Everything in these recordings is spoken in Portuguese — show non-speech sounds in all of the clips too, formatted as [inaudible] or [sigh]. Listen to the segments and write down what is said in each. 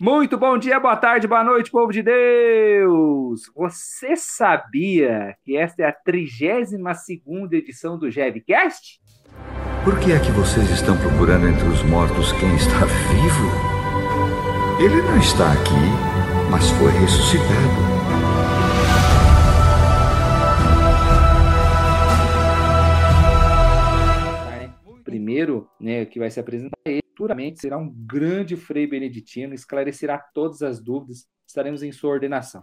Muito bom dia, boa tarde, boa noite, povo de Deus! Você sabia que esta é a 32 edição do GevCast? Por que é que vocês estão procurando entre os mortos quem está vivo? Ele não está aqui, mas foi ressuscitado. Né, que vai se apresentar ele, futuramente será um grande frei beneditino, esclarecerá todas as dúvidas, estaremos em sua ordenação.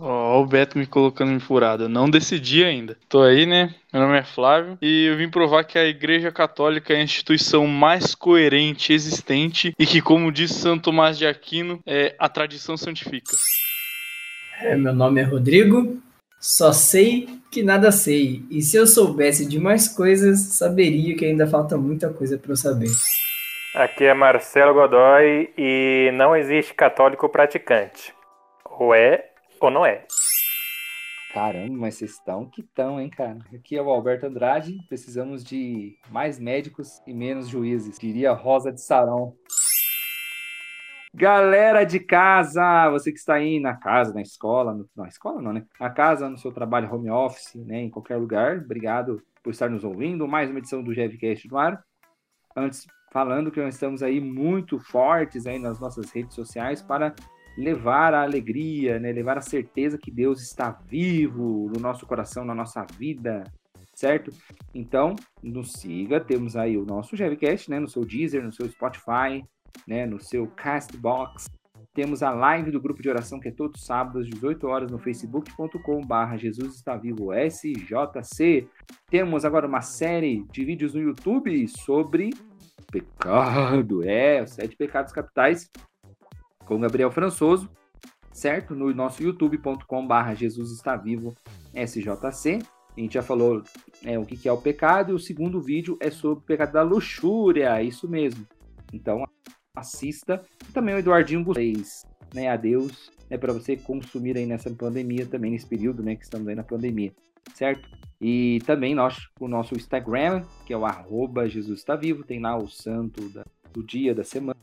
Ó, oh, o Beto me colocando em furada. Não decidi ainda. Tô aí, né? Meu nome é Flávio e eu vim provar que a Igreja Católica é a instituição mais coerente existente e que, como diz Santo Tomás de Aquino, é, a tradição santifica. É, meu nome é Rodrigo, só sei que nada sei, e se eu soubesse de mais coisas, saberia que ainda falta muita coisa para eu saber. Aqui é Marcelo Godoy e não existe católico praticante. Ou é ou não é. Caramba, mas vocês estão que estão, hein, cara? Aqui é o Alberto Andrade. Precisamos de mais médicos e menos juízes, diria Rosa de Sarão. Galera de casa, você que está aí na casa, na escola, no, na escola não, né? Na casa, no seu trabalho home office, né? Em qualquer lugar. Obrigado por estar nos ouvindo. Mais uma edição do GevCast no ar. Antes, falando que nós estamos aí muito fortes aí nas nossas redes sociais para levar a alegria, né? Levar a certeza que Deus está vivo no nosso coração, na nossa vida, certo? Então, nos siga. Temos aí o nosso GevCast, né? No seu Deezer, no seu Spotify, né, no seu Castbox. Temos a live do grupo de oração que é todos sábados, às 18 horas, no facebook.com.br Jesus está vivo SJC. Temos agora uma série de vídeos no YouTube sobre pecado, é, os sete pecados capitais, com Gabriel Françoso, certo? No nosso youtube.com.br Jesus está vivo SJC. A gente já falou é, o que é o pecado, e o segundo vídeo é sobre o pecado da luxúria, isso mesmo. Então, assista. E também o Eduardinho Gustês, né? Adeus, né? Para você consumir aí nessa pandemia, também nesse período, né? Que estamos aí na pandemia, certo? E também nós, o nosso Instagram, que é o arroba Jesus está vivo, tem lá o santo da, do dia, da semana.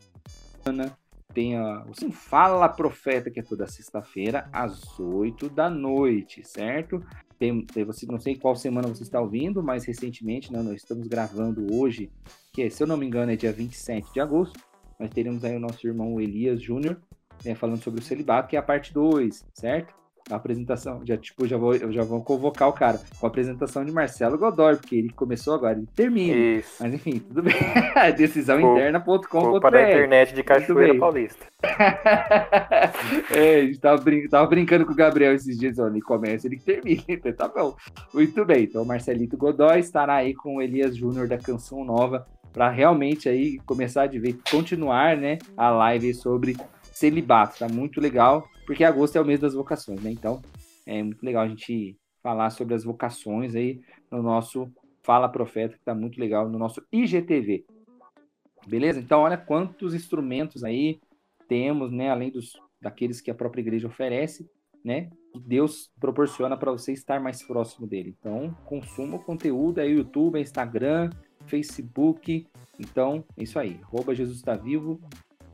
Tem a, o Sim Fala Profeta, que é toda sexta-feira, às 8 da noite, certo? Tem, você, não sei qual semana você está ouvindo, mas recentemente, né, nós estamos gravando hoje, que se eu não me engano é dia 27 de agosto, nós teremos aí o nosso irmão Elias Júnior, né, falando sobre o celibato, que é a parte 2, certo? A apresentação, já tipo, já vou, eu já vou convocar o cara com a apresentação de Marcelo Godoy, porque ele começou agora, ele termina. Isso. Mas enfim, tudo bem. [laughs] Decisão interna.com.br. Para a internet de Cachoeira Paulista. [laughs] é, a gente tava, brin tava, brincando com o Gabriel esses dias, ó, ele começa, ele termina, então [laughs] tá bom. Muito bem, então o Marcelito Godoy estará aí com o Elias Júnior da Canção Nova para realmente aí começar a ver, continuar, né, a live sobre celibato, tá muito legal, porque agosto é o mês das vocações, né? Então, é muito legal a gente falar sobre as vocações aí no nosso Fala Profeta, que tá muito legal no nosso IGTV. Beleza? Então, olha quantos instrumentos aí temos, né, além dos daqueles que a própria igreja oferece, né? Deus proporciona para você estar mais próximo dele. Então, consuma o conteúdo, é YouTube, Instagram, Facebook. Então, é isso aí. Arroba Jesus está vivo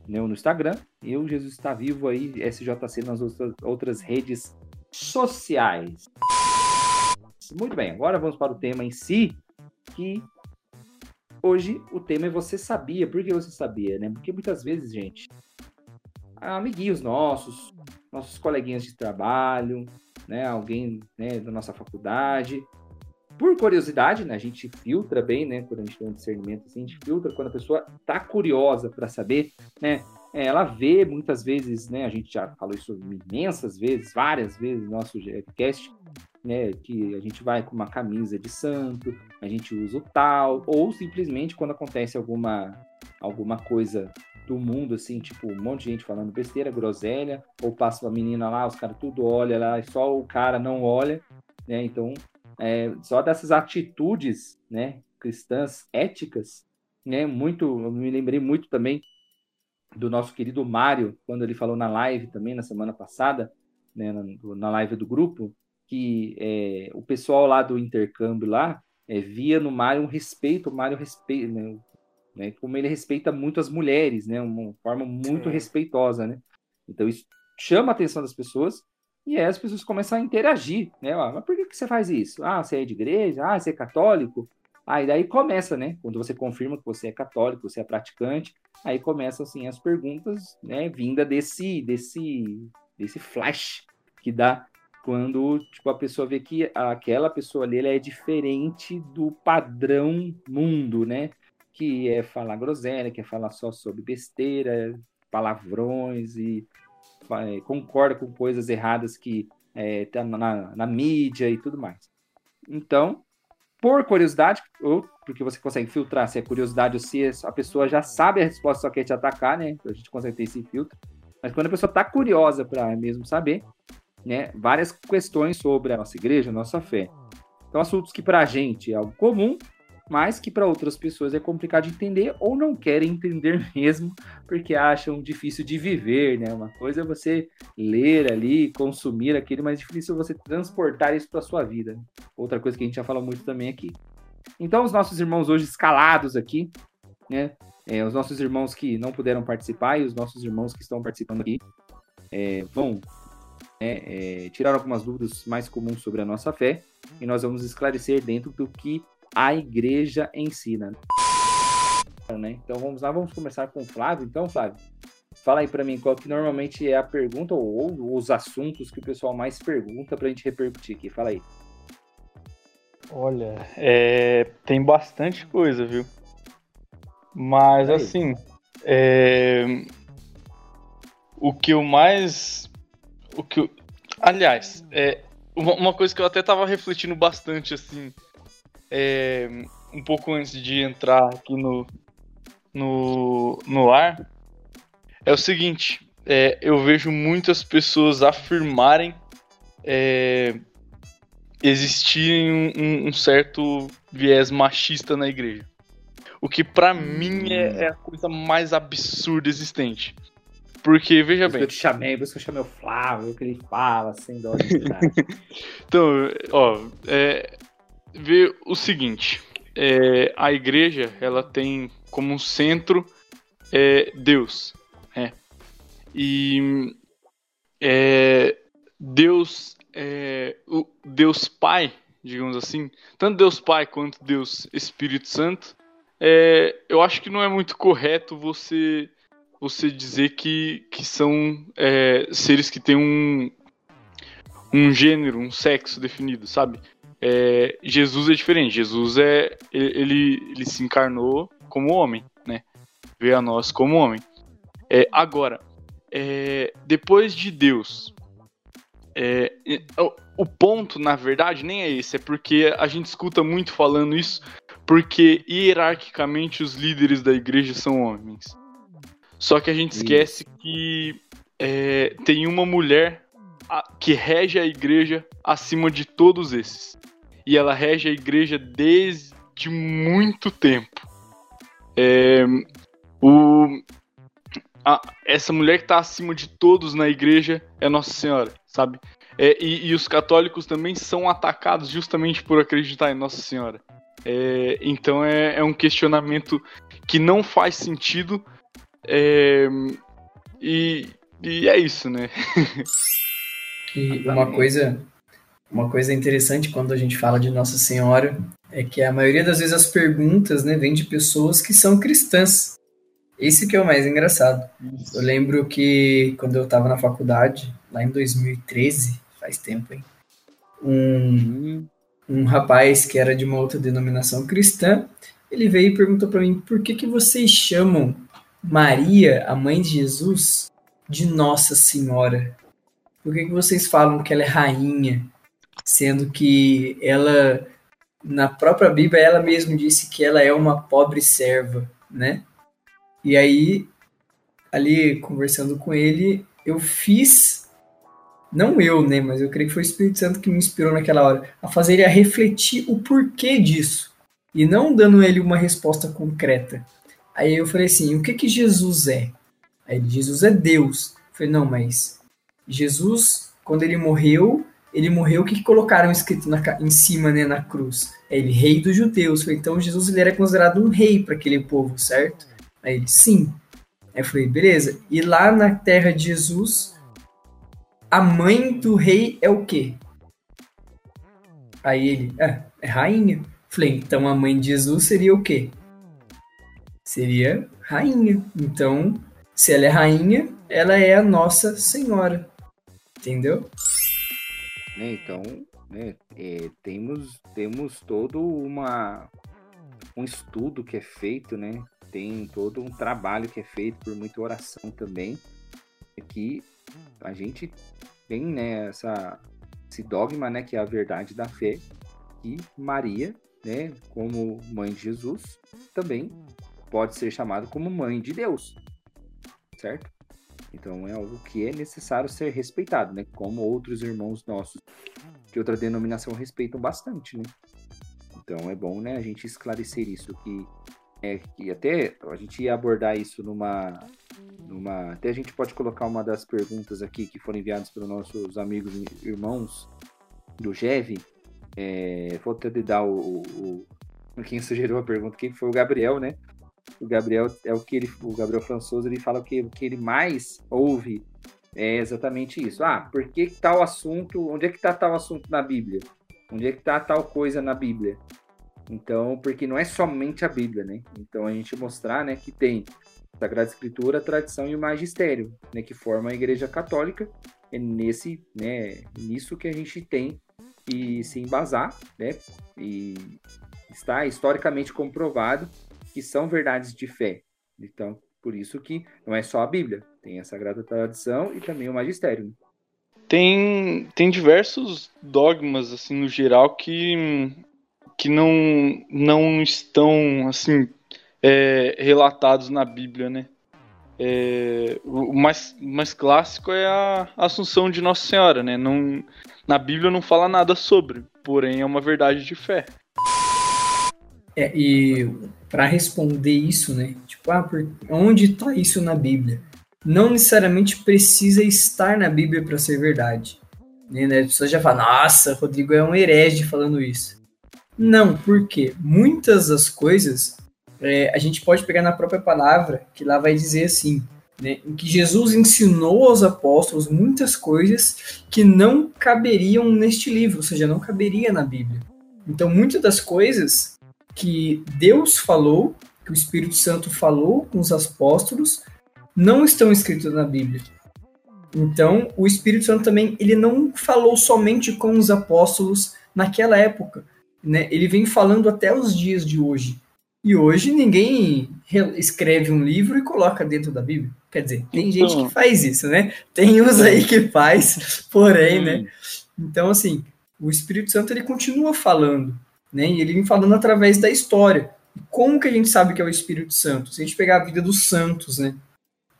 né, no Instagram. E o Jesus está vivo aí, SJC nas outras, outras redes sociais. Muito bem, agora vamos para o tema em si, que hoje o tema é você sabia. Por que você sabia, né? Porque muitas vezes, gente, amiguinhos nossos, nossos coleguinhas de trabalho, né, alguém né, da nossa faculdade, por curiosidade, né, a gente filtra bem, né, quando a gente tem um discernimento assim, a gente filtra quando a pessoa tá curiosa para saber, né, é, ela vê muitas vezes, né, a gente já falou isso imensas vezes, várias vezes no nosso podcast, né, que a gente vai com uma camisa de santo, a gente usa o tal, ou simplesmente quando acontece alguma alguma coisa do mundo, assim, tipo, um monte de gente falando besteira, groselha, ou passa uma menina lá, os caras tudo olha lá, e só o cara não olha, né? Então, é, só dessas atitudes, né, cristãs éticas, né, muito, eu me lembrei muito também do nosso querido Mário, quando ele falou na live também, na semana passada, né, na, na live do grupo, que é, o pessoal lá do intercâmbio lá é, via no Mário um respeito, o Mário respeito, né, né? Como ele respeita muito as mulheres, né? Uma forma muito Sim. respeitosa, né? Então isso chama a atenção das pessoas e aí as pessoas começam a interagir, né? Ah, mas por que, que você faz isso? Ah, você é de igreja? Ah, você é católico? Aí daí começa, né? Quando você confirma que você é católico, você é praticante, aí começam assim as perguntas, né? Vinda desse desse desse flash que dá quando tipo a pessoa vê que aquela pessoa ali ela é diferente do padrão mundo, né? Que é falar groselha, que é falar só sobre besteira, palavrões e concorda com coisas erradas que é, tá na, na mídia e tudo mais. Então, por curiosidade, ou porque você consegue filtrar se é curiosidade ou se a pessoa já sabe a resposta, só quer te atacar, né? A gente consegue ter esse filtro. Mas quando a pessoa está curiosa para mesmo saber, né? Várias questões sobre a nossa igreja, a nossa fé. Então, assuntos que para a gente é algo comum, mas que para outras pessoas é complicado de entender ou não querem entender [laughs] mesmo, porque acham difícil de viver, né? Uma coisa é você ler ali, consumir aquilo, mas é difícil você transportar isso para sua vida. Outra coisa que a gente já fala muito também aqui. Então, os nossos irmãos hoje escalados aqui, né? É, os nossos irmãos que não puderam participar e os nossos irmãos que estão participando aqui é, vão né, é, tirar algumas dúvidas mais comuns sobre a nossa fé e nós vamos esclarecer dentro do que a igreja ensina. Né? Então vamos lá, vamos começar com o Flávio. Então, Flávio, fala aí para mim qual que normalmente é a pergunta ou, ou os assuntos que o pessoal mais pergunta para a gente repercutir aqui. Fala aí. Olha, é, tem bastante coisa, viu? Mas Aí. assim, é, o que eu mais, o que, eu- aliás, é uma, uma coisa que eu até tava refletindo bastante assim, é, um pouco antes de entrar aqui no no, no ar, é o seguinte, é, eu vejo muitas pessoas afirmarem é, existirem um- um, certo viés machista na igreja. O que pra mim é, é a coisa mais absurda existente. Porque, veja Por bem, eu te chamei, por isso que eu chamei o Flávio, que ele fala, sem dó de piedade. [laughs] então, ó, é, vê o seguinte, é, a igreja, ela tem como centro é, Deus, né? E é, Deus, é, o Deus Pai, digamos assim, tanto Deus Pai quanto Deus Espírito Santo, é, eu acho que não é muito correto você você dizer que, que são é, seres que têm um, um gênero, um sexo definido, sabe? É, Jesus é diferente. Jesus é ele, ele se encarnou como homem, né? Veio a nós como homem. É, agora, é, depois de Deus, é, o, ponto, na verdade, nem é esse. É porque a gente escuta muito falando isso, porque hierarquicamente os líderes da igreja são homens. Só que a gente esquece que é, tem uma mulher a- que rege a igreja acima de todos esses. E ela rege a igreja desde muito tempo. É, o, a- essa mulher que está acima de todos na igreja é Nossa Senhora, sabe? É, e, e os católicos também são atacados justamente por acreditar em Nossa Senhora. É, então é, é um questionamento que não faz sentido. é, e, e é isso, né? [laughs] E uma coisa, uma coisa interessante quando a gente fala de Nossa Senhora é que a maioria das vezes as perguntas, né, vêm de pessoas que são cristãs. Esse que é o mais engraçado. Eu lembro que quando eu estava na faculdade, lá em 2013, faz tempo, hein? Um, um rapaz que era de uma outra denominação cristã, ele veio e perguntou para mim: por que, que vocês chamam Maria, a mãe de Jesus, de Nossa Senhora? Por que, que vocês falam que ela é rainha, sendo que ela, na própria Bíblia, ela mesma disse que ela é uma pobre serva, né? E aí, ali conversando com ele, eu fiz, não eu, né, mas eu creio que foi o Espírito Santo que me inspirou naquela hora, a fazer ele a refletir o porquê disso, e não dando ele uma resposta concreta. Aí eu falei assim, o que que Jesus é? Aí ele, Jesus é Deus. Eu falei, não, mas Jesus, quando ele morreu, ele morreu, o que, que colocaram escrito na, em cima, né, na cruz? É ele, rei dos judeus. Então Jesus ele era considerado um rei para aquele povo, certo? Aí ele, sim. Aí eu falei, beleza. E lá na terra de Jesus, a mãe do rei é o quê? Aí ele, é, é rainha. Falei, então a mãe de Jesus seria o quê? Seria rainha. Então, se ela é rainha, ela é a nossa senhora. Entendeu? Né, então, né, é, temos, temos todo uma, um estudo que é feito, né? Tem todo um trabalho que é feito por muita oração também, que a gente tem né, essa, esse dogma, né, que é a verdade da fé, que Maria, né, como mãe de Jesus, também pode ser chamada como mãe de Deus, certo? Então é algo que é necessário ser respeitado, né? Como outros irmãos nossos de outra denominação respeitam bastante, né? Então é bom, né, a gente esclarecer isso que é que até a gente ia abordar isso numa numa até a gente pode colocar uma das perguntas aqui que foram enviadas pelos nossos amigos e irmãos do GEV. É, vou até dar o, o, o quem sugeriu a pergunta, quem foi o Gabriel, né? O Gabriel é o que ele, o Gabriel Françoso, ele fala que o que ele mais ouve é exatamente isso. Ah, por que tal assunto, onde é que está tal assunto na Bíblia? Onde é que está tal coisa na Bíblia? Então, porque não é somente a Bíblia, né? Então a gente mostrar, né, que tem Sagrada Escritura, a tradição e o magistério, né, que forma a Igreja Católica. É nesse, né, nisso que a gente tem que se embasar, né? E está historicamente comprovado que são verdades de fé. Então, por isso que não é só a Bíblia, tem a Sagrada Tradição e também o Magistério. Tem, tem diversos dogmas, assim, no geral, que, que não, não estão, assim, é, relatados na Bíblia, né? É, o mais, mais clássico é a Assunção de Nossa Senhora, né? Não, na Bíblia não fala nada sobre, porém é uma verdade de fé. É, e para responder isso, né? Tipo, ah, por, onde está isso na Bíblia? Não necessariamente precisa estar na Bíblia para ser verdade. Né? As pessoas já falam, nossa, Rodrigo é um herege falando isso. Não, porque muitas das coisas é, a gente pode pegar na própria palavra, que lá vai dizer assim, né, em que Jesus ensinou aos apóstolos muitas coisas que não caberiam neste livro, ou seja, não caberia na Bíblia. Então, muitas das coisas que Deus falou, que o Espírito Santo falou com os apóstolos, não estão escritos na Bíblia. Então, o Espírito Santo também, ele não falou somente com os apóstolos naquela época, né? Ele vem falando até os dias de hoje. E hoje ninguém escreve um livro e coloca dentro da Bíblia. Quer dizer, tem então... gente que faz isso, né? Tem uns aí que faz, [laughs] porém, né? Então, assim, o Espírito Santo ele continua falando né? E ele vem falando através da história. Como que a gente sabe que é o Espírito Santo? Se a gente pegar a vida dos santos, né?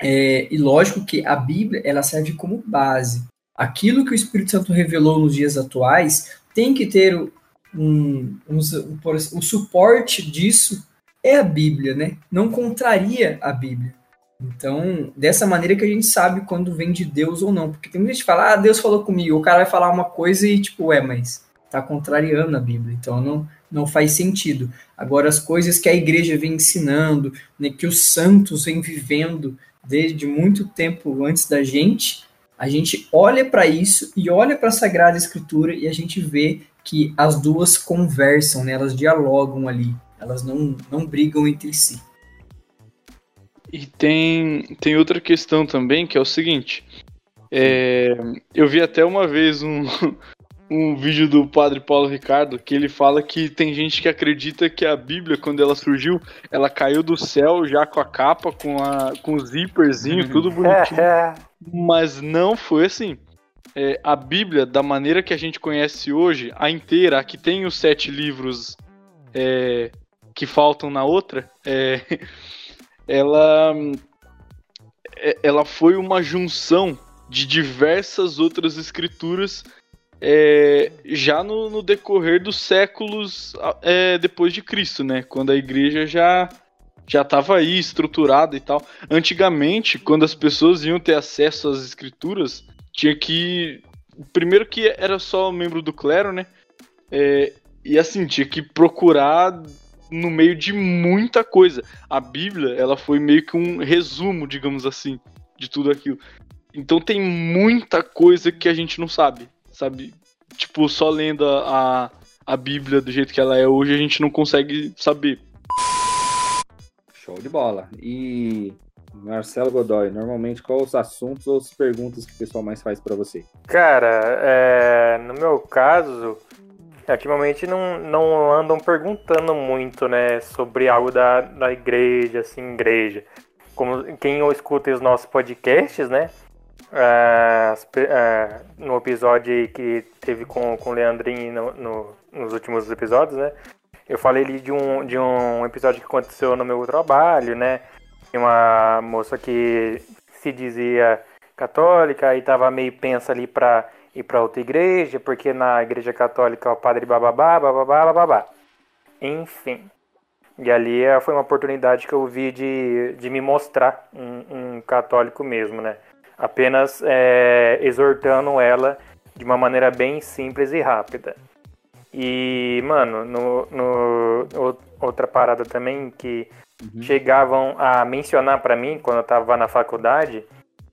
É, e lógico que a Bíblia ela serve como base. Aquilo que o Espírito Santo revelou nos dias atuais tem que ter um, um, um, um suporte disso é a Bíblia, né? Não contraria a Bíblia. Então, dessa maneira que a gente sabe quando vem de Deus ou não. Porque tem muita gente que fala, ah, Deus falou comigo. O cara vai falar uma coisa e, tipo, é, mas está contrariando a Bíblia, então não, não faz sentido. Agora, as coisas que a igreja vem ensinando, né, que os santos vêm vivendo desde muito tempo antes da gente, a gente olha para isso e olha para a Sagrada Escritura e a gente vê que as duas conversam, né, elas dialogam ali, elas não, não brigam entre si. E tem, tem outra questão também, que é o seguinte. É, eu vi até uma vez um, um vídeo do padre Paulo Ricardo que ele fala que tem gente que acredita que a Bíblia, quando ela surgiu, ela caiu do céu já com a capa, com, a, com o zíperzinho, tudo bonitinho. Mas não foi assim. É, a Bíblia, da maneira que a gente conhece hoje, a inteira, a que tem os sete livros é, que faltam na outra, é, [laughs] ela, é, ela foi uma junção de diversas outras escrituras é, já no, no, decorrer dos séculos é, depois de Cristo, né? Quando a igreja já já estava aí estruturada e tal. Antigamente, quando as pessoas iam ter acesso às escrituras, tinha que Primeiro que era só membro do clero, né? É, e assim, tinha que procurar no meio de muita coisa. A Bíblia, ela foi meio que um resumo, digamos assim, de tudo aquilo. Então tem muita coisa que a gente não sabe, sabe? Tipo, só lendo a, a Bíblia do jeito que ela é hoje, a gente não consegue saber. Show de bola. E Marcelo Godoy, normalmente quais os assuntos ou as perguntas que o pessoal mais faz para você? Cara, é, no meu caso, ultimamente não, não andam perguntando muito, né, sobre algo da, da igreja, assim, igreja. Como quem escuta os nossos podcasts, né, é, é, no episódio que teve com, com o Leandrinho no, no, nos últimos episódios, né, eu falei ali de um, de um episódio que aconteceu no meu trabalho, né, uma moça que se dizia católica e tava meio pensa ali para ir para outra igreja, porque na igreja católica o padre bababá, bababá, bababá. Enfim. E ali eh, foi uma oportunidade que eu vi de, de me mostrar um, um católico mesmo, né? Apenas é, exortando ela de uma maneira bem simples e rápida. E, mano, no, no outra parada também que uhum. chegavam a mencionar para mim quando eu tava na faculdade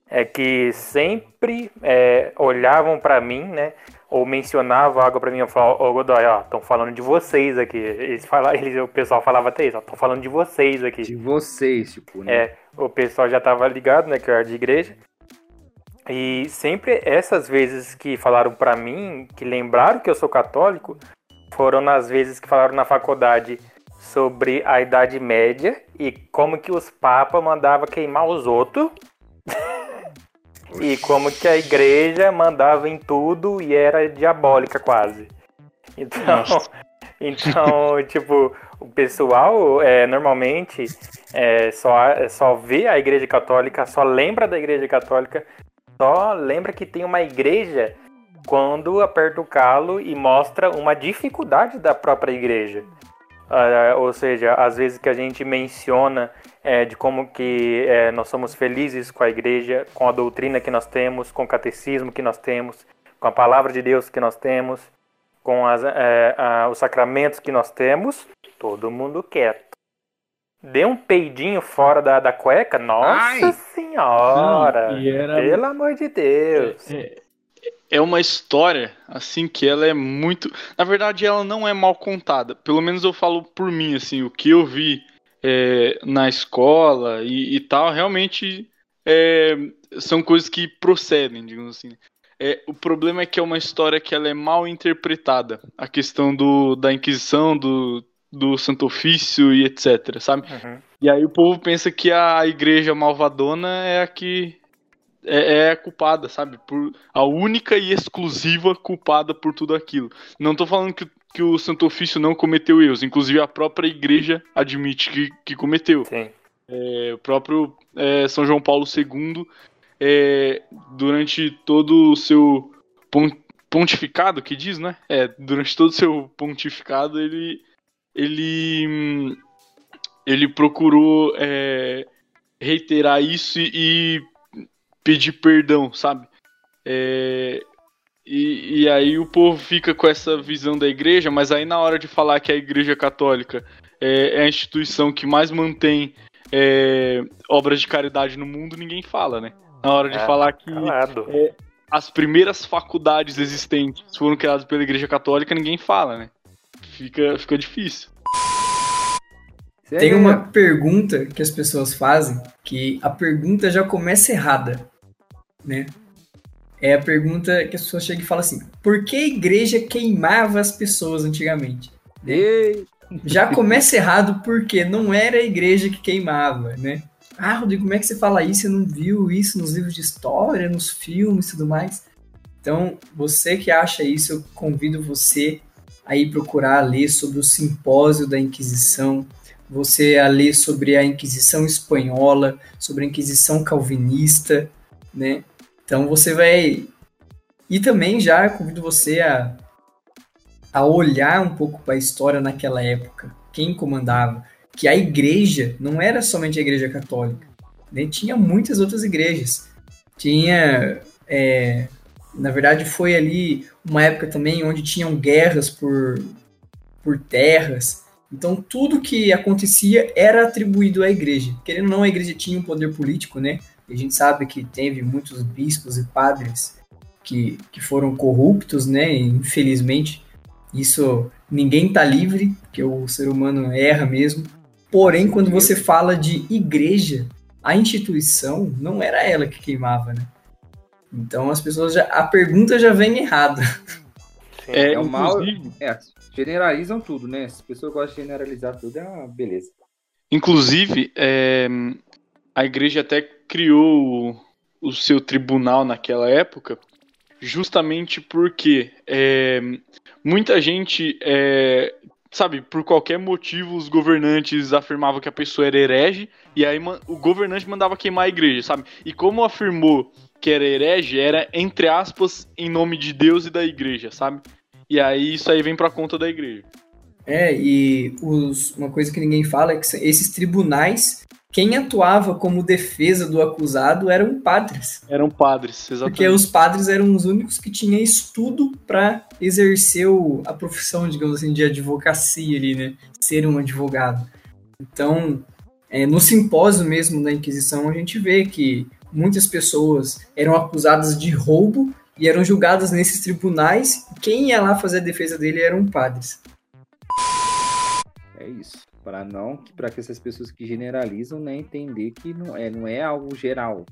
é que sempre é, olhavam para mim, né? Ou mencionavam algo para mim, eu falava, ô Godoy, ó, estão falando de vocês aqui. Eles falavam, [laughs] eles, o pessoal falava até isso, ó, estão falando de vocês aqui. De vocês, tipo, né? É, o pessoal já tava ligado, né, que eu era de igreja. E sempre essas vezes que falaram para mim, que lembraram que eu sou católico, foram nas vezes que falaram na faculdade sobre a Idade Média e como que os papas mandavam queimar os outros. [laughs] e como que a igreja mandava em tudo e era diabólica quase. Então, [laughs] então tipo, o pessoal é, normalmente é, só, é, só vê a igreja católica, só lembra da igreja católica, só lembra que tem uma igreja quando aperta o calo e mostra uma dificuldade da própria igreja. Uh, ou seja, às vezes que a gente menciona é, de como que é, nós somos felizes com a igreja, com a doutrina que nós temos, com o catecismo que nós temos, com a palavra de Deus que nós temos, com as, é, a, os sacramentos que nós temos, todo mundo quieto. Dê um peidinho fora da, da cueca, nossa Ai. senhora! Não, era... Pelo amor de Deus! É, é, é uma história, assim, que ela é muito. Na verdade, ela não é mal contada. Pelo menos eu falo por mim, assim, o que eu vi é, na escola e, e tal, realmente é, são coisas que procedem, digamos assim. É, o problema é que é uma história que ela é mal interpretada. A questão do, da Inquisição, do, do Santo Ofício e etc, sabe? Uhum. E aí o povo pensa que a igreja malvadona é a que é, é culpada, sabe? Por a única e exclusiva culpada por tudo aquilo. Não tô falando que, que o Santo Ofício não cometeu erros, inclusive a própria igreja admite que, que cometeu. É, o próprio é, São João Paulo II, é, durante todo o seu pontificado, que diz, né? É, durante todo o seu pontificado, ele, ele, ele procurou é, reiterar isso e pedir perdão, sabe? É, e, e, aí o povo fica com essa visão da igreja, mas aí na hora de falar que a igreja católica é, é a instituição que mais mantém é, obras de caridade no mundo, ninguém fala, né? Na hora de é, falar que é, as primeiras faculdades existentes foram criadas pela igreja católica, ninguém fala, né? Fica, fica difícil. Tem uma pergunta que as pessoas fazem que a pergunta já começa errada né? É a pergunta que as pessoas chegam e falam assim: por que a igreja queimava as pessoas antigamente? E... Já começa errado porque não era a igreja que queimava, né? Ah, Rodrigo, como é que você fala isso? Você não viu isso nos livros de história, nos filmes e tudo mais? Então, você que acha isso, eu convido você a ir procurar ler sobre o simpósio da Inquisição, você a ler sobre a Inquisição espanhola, sobre a Inquisição calvinista, né? Então você vai. E também já convido você a, a olhar um pouco para a história naquela época. Quem comandava? Que a igreja não era somente a igreja católica. Né? Tinha muitas outras igrejas. Tinha é, Na verdade, foi ali uma época também onde tinham guerras por, por terras. Então, tudo que acontecia era atribuído à igreja. Querendo ou não, a igreja tinha um poder político, né? a gente sabe que teve muitos bispos e padres que, que foram corruptos, né? E, infelizmente, isso ninguém está livre, porque o ser humano erra mesmo. Porém, quando você fala de igreja, a instituição não era ela que queimava, né? Então as pessoas já. A pergunta já vem errada. É, é o mal. É, generalizam tudo, né? Se as pessoas gostam de generalizar tudo, é uma beleza. Inclusive, é, a igreja até criou o, o seu tribunal naquela época justamente porque é, muita gente, é, sabe, por qualquer motivo, os governantes afirmavam que a pessoa era herege, e aí o governante mandava queimar a igreja, sabe? E como afirmou que era herege, era, entre aspas, em nome de Deus e da igreja, sabe? E aí isso aí vem pra conta da igreja. É, e os, uma coisa que ninguém fala é que esses tribunais quem atuava como defesa do acusado eram padres. Eram padres, exatamente. Porque os padres eram os únicos que tinham estudo para exercer o, a profissão, digamos assim, de advocacia ali, né? Ser um advogado. Então, é, no simpósio mesmo da Inquisição, a gente vê que muitas pessoas eram acusadas de roubo e eram julgadas nesses tribunais. Quem ia lá fazer a defesa dele eram padres. É isso para não para que essas pessoas que generalizam né, entender que não é não é algo geral.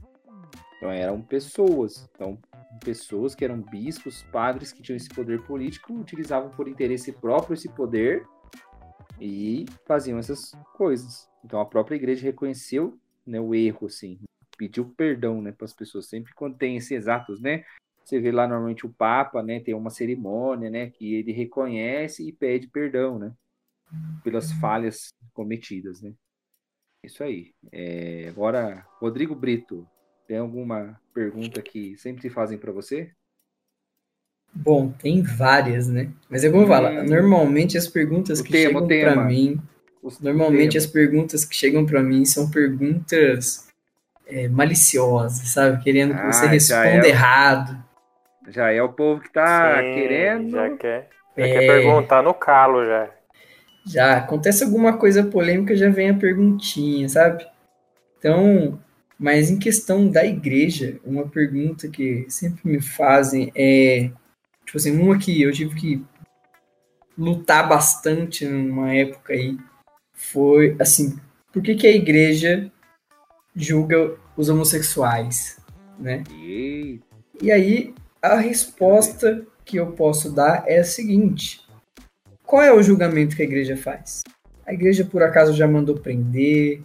Então eram pessoas. Então pessoas que eram bispos padres que tinham esse poder político utilizavam por interesse próprio esse poder e faziam essas coisas. Então a própria igreja reconheceu né, o erro assim pediu perdão né para as pessoas. Sempre quando tem esses exatos né você vê lá normalmente o papa né tem uma cerimônia né que ele reconhece e pede perdão né pelas falhas cometidas, né? Isso aí. É, agora, Rodrigo Brito, tem alguma pergunta que sempre te fazem para você? Bom, tem várias, né? Mas é como hum, fala, normalmente as perguntas que tema, chegam para mim, normalmente as perguntas que chegam para mim são perguntas é, maliciosas, sabe? Querendo que ah, você responda é errado. Já é o povo que tá Sim, querendo. Já quer, já é... quer perguntar no calo já. Já acontece alguma coisa polêmica, já vem a perguntinha, sabe? Então, mas em questão da igreja, uma pergunta que sempre me fazem é, tipo assim, uma que eu tive que lutar bastante numa época aí, foi assim, por que, que a igreja julga os homossexuais, né? E aí a resposta que eu posso dar é a seguinte: qual é o julgamento que a igreja faz? A igreja, por acaso, já mandou prender,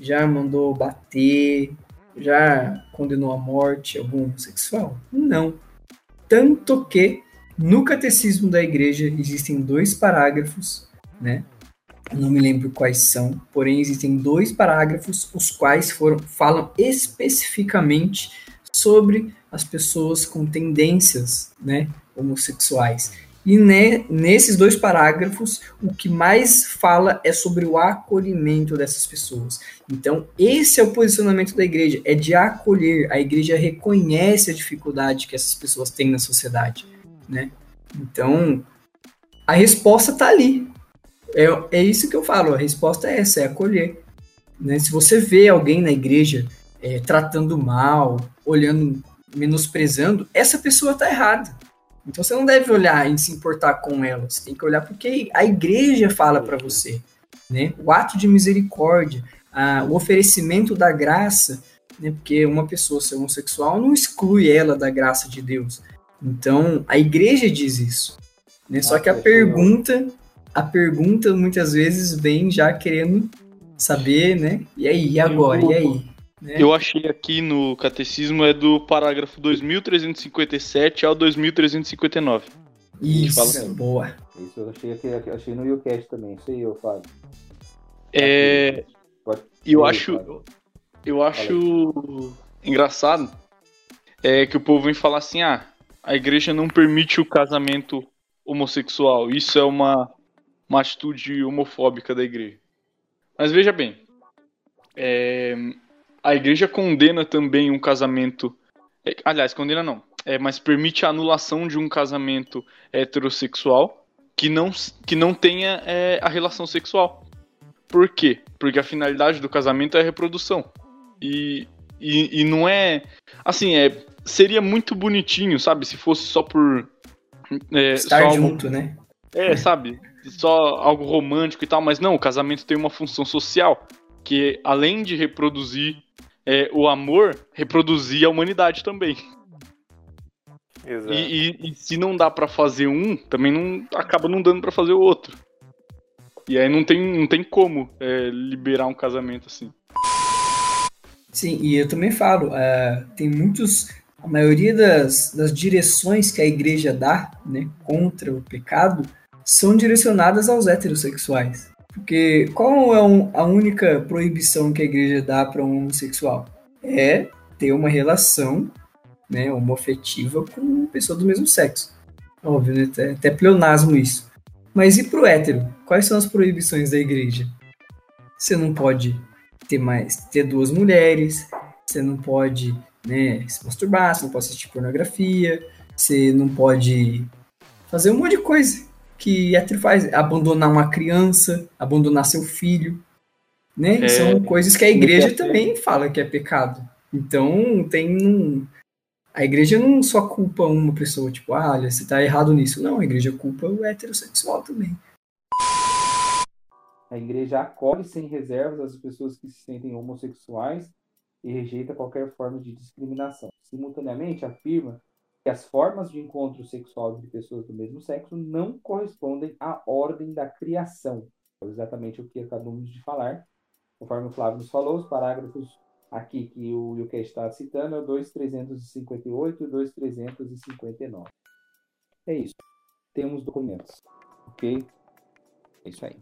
já mandou bater, já condenou à morte algum homossexual? Não. Tanto que no catecismo da igreja existem dois parágrafos, né? Não me lembro quais são, porém existem dois parágrafos os quais foram falam especificamente sobre as pessoas com tendências, né, homossexuais. E ne, nesses dois parágrafos, o que mais fala é sobre o acolhimento dessas pessoas. Então, esse é o posicionamento da igreja, é de acolher. A igreja reconhece a dificuldade que essas pessoas têm na sociedade, né? Então, a resposta está ali. É, é isso que eu falo, a resposta é essa, é acolher. Né? Se você vê alguém na igreja é, tratando mal, olhando, menosprezando, essa pessoa está errada. Então você não deve olhar e se importar com ela, você tem que olhar porque a igreja fala para você, né? O ato de misericórdia, a, o oferecimento da graça, né? Porque uma pessoa ser homossexual não exclui ela da graça de Deus. Então a igreja diz isso, né? Só que a pergunta, a pergunta muitas vezes vem já querendo saber, né? E aí, e agora? E aí? Né? Eu achei aqui no catecismo é do parágrafo 2357 ao 2359. Isso, assim. boa. Isso eu achei, aqui, achei no YouCast também, isso aí eu falo. É. Eu acho. Eu acho engraçado é que o povo vem falar assim: ah, a igreja não permite o casamento homossexual. Isso é uma, uma atitude homofóbica da igreja. Mas veja bem, é, a igreja condena também um casamento. É, aliás, condena não. é, mas permite a anulação de um casamento heterossexual que não, que não tenha é, a relação sexual. Por quê? Porque a finalidade do casamento é a reprodução. E, e, e não é. Assim, é, seria muito bonitinho, sabe? Se fosse só por. É, Estar só junto, algo, né? É, sabe? Só algo romântico e tal, mas não, o casamento tem uma função social. Que além de reproduzir é, o amor, reproduzir a humanidade também. Exato. E, e, e se não dá para fazer um, também não acaba não dando para fazer o outro. E aí não tem, não tem como é, liberar um casamento assim. Sim, e eu também falo, uh, tem muitos. A maioria das, das direções que a igreja dá né, contra o pecado são direcionadas aos heterossexuais. Porque qual é um, a única proibição que a igreja dá para um homossexual? É ter uma relação né, homoafetiva com uma pessoa do mesmo sexo. Óbvio, né? até, até pleonasmo isso. Mas e pro hétero? Quais são as proibições da igreja? Você não pode ter mais ter duas mulheres, você não pode né, se masturbar, você não pode assistir pornografia, você não pode fazer um monte de coisa que hétero faz, abandonar uma criança, abandonar seu filho, né? É, São coisas que a igreja também fala que é pecado. Então tem a igreja não só culpa uma pessoa, tipo, ah, olha, você tá errado nisso. Não, a igreja culpa o heterossexual também. A igreja acolhe sem reservas as pessoas que se sentem homossexuais e rejeita qualquer forma de discriminação. Simultaneamente, afirma que as formas de encontro sexual entre pessoas do mesmo sexo não correspondem à ordem da criação. É exatamente o que acabamos de falar. Conforme o Flávio nos falou, os parágrafos aqui que o Yuke está citando é o 2358 e o 2359. É isso. Temos documentos. Ok? É isso aí.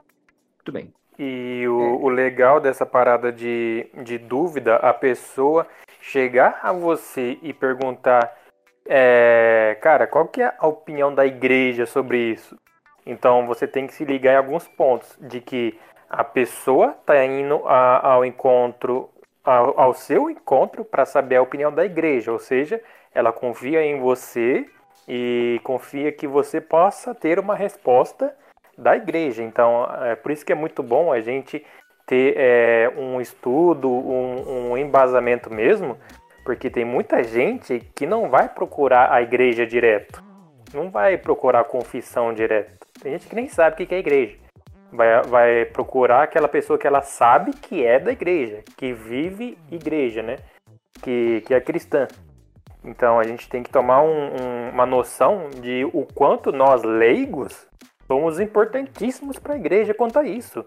Muito bem. E o, é. o legal dessa parada de, de dúvida, a pessoa chegar a você e perguntar, é, cara, qual que é a opinião da igreja sobre isso? Então você tem que se ligar em alguns pontos de que a pessoa está indo a, ao encontro ao, ao seu encontro para saber a opinião da igreja, ou seja, ela confia em você e confia que você possa ter uma resposta da igreja. Então, é por isso que é muito bom a gente ter é, um estudo, um, um embasamento mesmo, porque tem muita gente que não vai procurar a igreja direto, não vai procurar a confissão direto. Tem gente que nem sabe o que é igreja vai, vai procurar aquela pessoa que ela sabe que é da igreja, que vive igreja, né? Que, que é cristã. Então a gente tem que tomar um, um, uma noção de o quanto nós leigos somos importantíssimos para a igreja quanto a isso.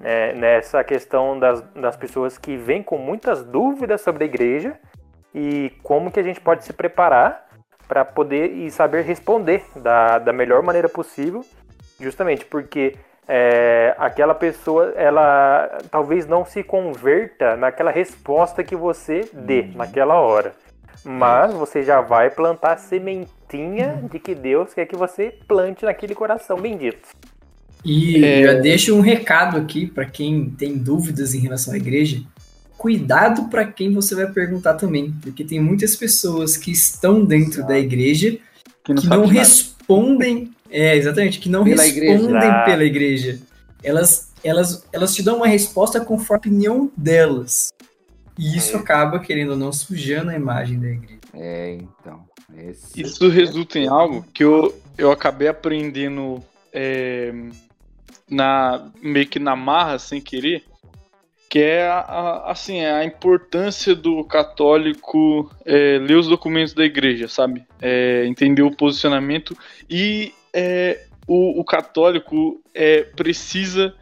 É, nessa questão das, das pessoas que vêm com muitas dúvidas sobre a igreja e como que a gente pode se preparar para poder e saber responder da, da melhor maneira possível, justamente porque é, aquela pessoa ela talvez não se converta naquela resposta que você dê uhum. naquela hora. Mas você já vai plantar a sementinha de que Deus quer que você plante naquele coração bendito. E é... já deixo um recado aqui para quem tem dúvidas em relação à igreja. Cuidado para quem você vai perguntar também, porque tem muitas pessoas que estão dentro da igreja que não, que não respondem é, exatamente, que não pela respondem igreja. pela igreja. Elas, elas, elas te dão uma resposta conforme a opinião delas. E isso é. acaba, querendo ou não, sujando a imagem da igreja. É, então. Isso resulta em algo que eu, eu acabei aprendendo é, na, meio que na marra, sem querer, que é a, assim, é a importância do católico é, ler os documentos da igreja, sabe? É, entender o posicionamento e é, o, o, católico é, precisa,